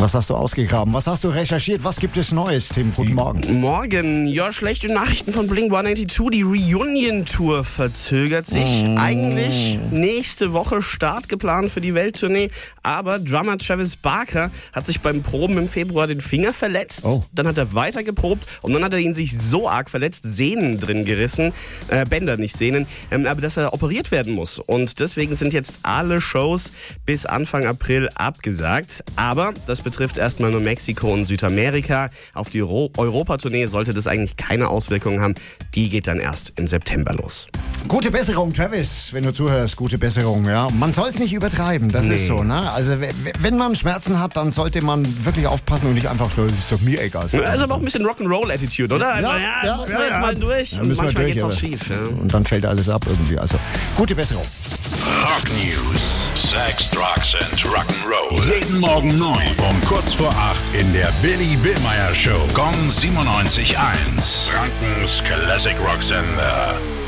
Was hast du ausgegraben? Was hast du recherchiert? Was gibt es Neues, Tim? Guten Morgen. Morgen, ja, schlechte Nachrichten von Blink 182. Die Reunion-Tour verzögert sich. Mm. Eigentlich nächste Woche Start geplant für die Welttournee. Aber Drummer Travis Barker hat sich beim Proben im Februar den Finger verletzt. Oh. Dann hat er weiter geprobt und dann hat er ihn sich so arg verletzt, Sehnen drin gerissen. Äh, Bänder, nicht Sehnen. Ähm, aber dass er operiert werden muss. Und deswegen sind jetzt alle Shows bis Anfang April abgesagt. Aber das betrifft erstmal nur Mexiko und Südamerika. Auf die Euro Europatournee sollte das eigentlich keine Auswirkungen haben. Die geht dann erst im September los. Gute Besserung, Travis, wenn du zuhörst. Gute Besserung, ja. Man soll es nicht übertreiben, das ist so, ne? Also, wenn man Schmerzen hat, dann sollte man wirklich aufpassen und nicht einfach, das ist doch mir egal. Also aber auch ein bisschen Rock'n'Roll-Attitude, oder? Also, Ja, ja, muss ja, man jetzt ja. mal durch. Ja, und müssen wir manchmal durch, geht's auch schief. Ja. Und dann fällt alles ab irgendwie. Also, gute Besserung. Rock News. Sex, Drugs and Rock'n'Roll. Jeden Morgen 9 um kurz vor 8 in der Billy Billmeyer Show. Gong 97.1. Frankens Classic Rock Sender.